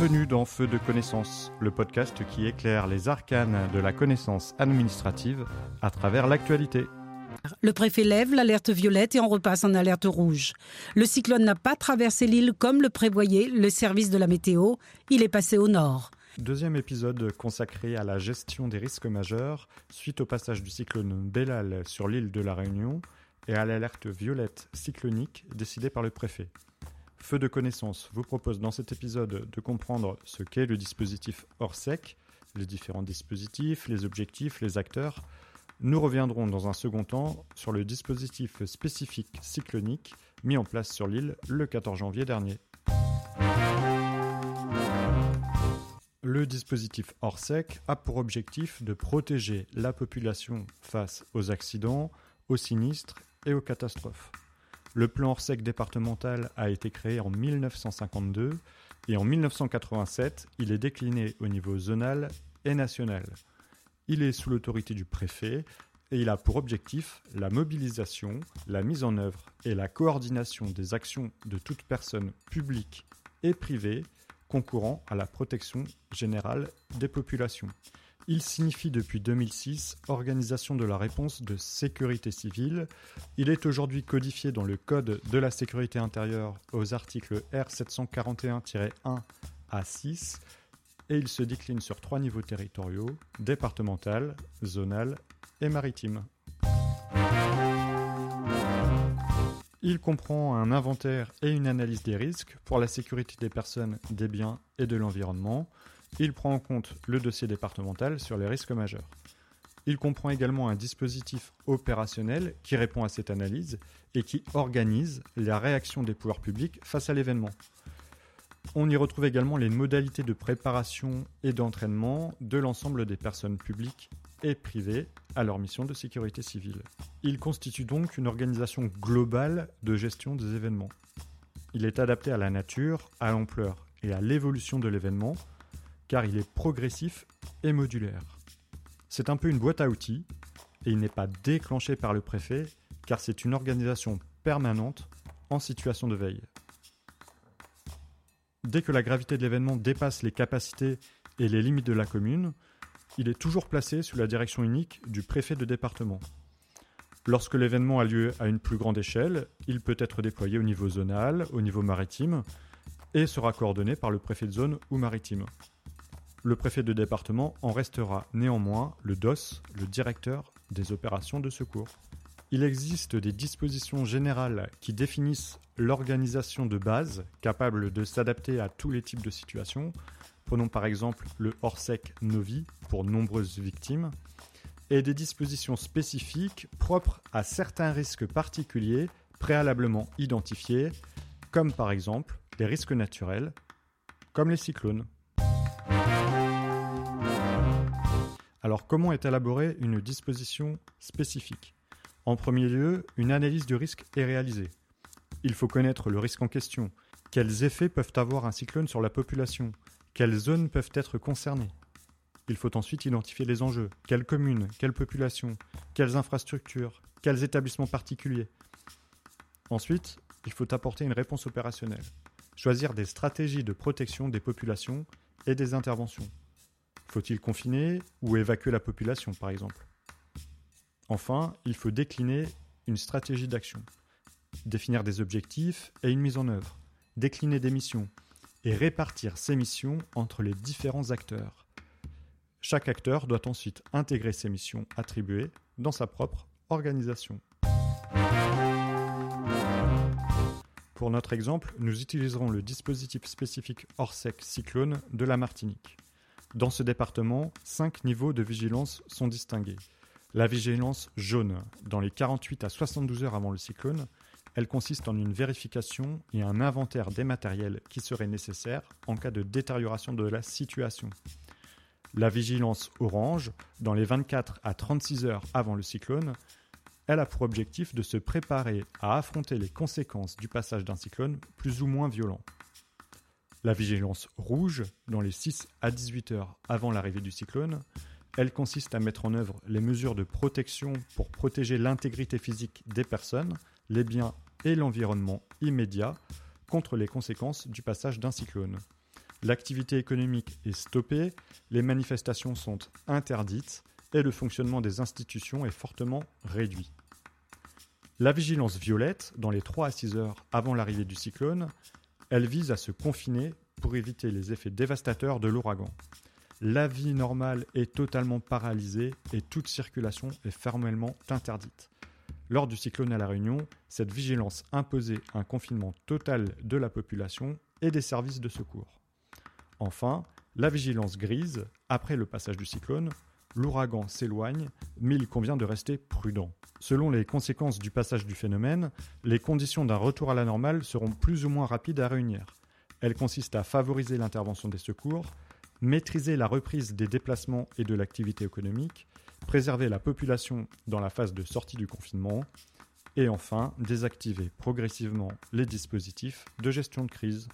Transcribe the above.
Bienvenue dans Feu de connaissance, le podcast qui éclaire les arcanes de la connaissance administrative à travers l'actualité. Le préfet lève l'alerte violette et on repasse en alerte rouge. Le cyclone n'a pas traversé l'île comme le prévoyait le service de la météo, il est passé au nord. Deuxième épisode consacré à la gestion des risques majeurs suite au passage du cyclone Bellal sur l'île de la Réunion et à l'alerte violette cyclonique décidée par le préfet. Feu de connaissance vous propose dans cet épisode de comprendre ce qu'est le dispositif Orsec, les différents dispositifs, les objectifs, les acteurs. Nous reviendrons dans un second temps sur le dispositif spécifique cyclonique mis en place sur l'île le 14 janvier dernier. Le dispositif Orsec a pour objectif de protéger la population face aux accidents, aux sinistres et aux catastrophes. Le plan Orsec départemental a été créé en 1952 et en 1987, il est décliné au niveau zonal et national. Il est sous l'autorité du préfet et il a pour objectif la mobilisation, la mise en œuvre et la coordination des actions de toute personne publique et privée concourant à la protection générale des populations. Il signifie depuis 2006 Organisation de la réponse de sécurité civile. Il est aujourd'hui codifié dans le Code de la sécurité intérieure aux articles R741-1 à 6 et il se décline sur trois niveaux territoriaux, départemental, zonal et maritime. Il comprend un inventaire et une analyse des risques pour la sécurité des personnes, des biens et de l'environnement, il prend en compte le dossier départemental sur les risques majeurs. Il comprend également un dispositif opérationnel qui répond à cette analyse et qui organise la réaction des pouvoirs publics face à l'événement. On y retrouve également les modalités de préparation et d'entraînement de l'ensemble des personnes publiques et privées à leur mission de sécurité civile. Il constitue donc une organisation globale de gestion des événements. Il est adapté à la nature, à l'ampleur et à l'évolution de l'événement car il est progressif et modulaire. C'est un peu une boîte à outils et il n'est pas déclenché par le préfet car c'est une organisation permanente en situation de veille. Dès que la gravité de l'événement dépasse les capacités et les limites de la commune, il est toujours placé sous la direction unique du préfet de département. Lorsque l'événement a lieu à une plus grande échelle, il peut être déployé au niveau zonal, au niveau maritime, et sera coordonné par le préfet de zone ou maritime. Le préfet de département en restera néanmoins le DOS, le directeur des opérations de secours. Il existe des dispositions générales qui définissent l'organisation de base capable de s'adapter à tous les types de situations. Prenons par exemple le Orsec Novi pour nombreuses victimes et des dispositions spécifiques propres à certains risques particuliers préalablement identifiés, comme par exemple les risques naturels, comme les cyclones. Alors comment est élaborée une disposition spécifique? En premier lieu, une analyse du risque est réalisée. Il faut connaître le risque en question. Quels effets peuvent avoir un cyclone sur la population? Quelles zones peuvent être concernées? Il faut ensuite identifier les enjeux. Quelles communes? Quelles populations? Quelles infrastructures? Quels établissements particuliers? Ensuite, il faut apporter une réponse opérationnelle. Choisir des stratégies de protection des populations et des interventions. Faut-il confiner ou évacuer la population, par exemple? Enfin, il faut décliner une stratégie d'action, définir des objectifs et une mise en œuvre, décliner des missions et répartir ces missions entre les différents acteurs. Chaque acteur doit ensuite intégrer ces missions attribuées dans sa propre organisation. Pour notre exemple, nous utiliserons le dispositif spécifique Orsec Cyclone de la Martinique. Dans ce département, cinq niveaux de vigilance sont distingués. La vigilance jaune, dans les 48 à 72 heures avant le cyclone, elle consiste en une vérification et un inventaire des matériels qui seraient nécessaires en cas de détérioration de la situation. La vigilance orange, dans les 24 à 36 heures avant le cyclone, elle a pour objectif de se préparer à affronter les conséquences du passage d'un cyclone plus ou moins violent. La vigilance rouge, dans les 6 à 18 heures avant l'arrivée du cyclone, elle consiste à mettre en œuvre les mesures de protection pour protéger l'intégrité physique des personnes, les biens et l'environnement immédiat contre les conséquences du passage d'un cyclone. L'activité économique est stoppée, les manifestations sont interdites et le fonctionnement des institutions est fortement réduit. La vigilance violette, dans les 3 à 6 heures avant l'arrivée du cyclone, elle vise à se confiner pour éviter les effets dévastateurs de l'ouragan. La vie normale est totalement paralysée et toute circulation est formellement interdite. Lors du cyclone à La Réunion, cette vigilance imposait un confinement total de la population et des services de secours. Enfin, la vigilance grise, après le passage du cyclone, l'ouragan s'éloigne, mais il convient de rester prudent. Selon les conséquences du passage du phénomène, les conditions d'un retour à la normale seront plus ou moins rapides à réunir. Elles consistent à favoriser l'intervention des secours, maîtriser la reprise des déplacements et de l'activité économique, préserver la population dans la phase de sortie du confinement, et enfin désactiver progressivement les dispositifs de gestion de crise.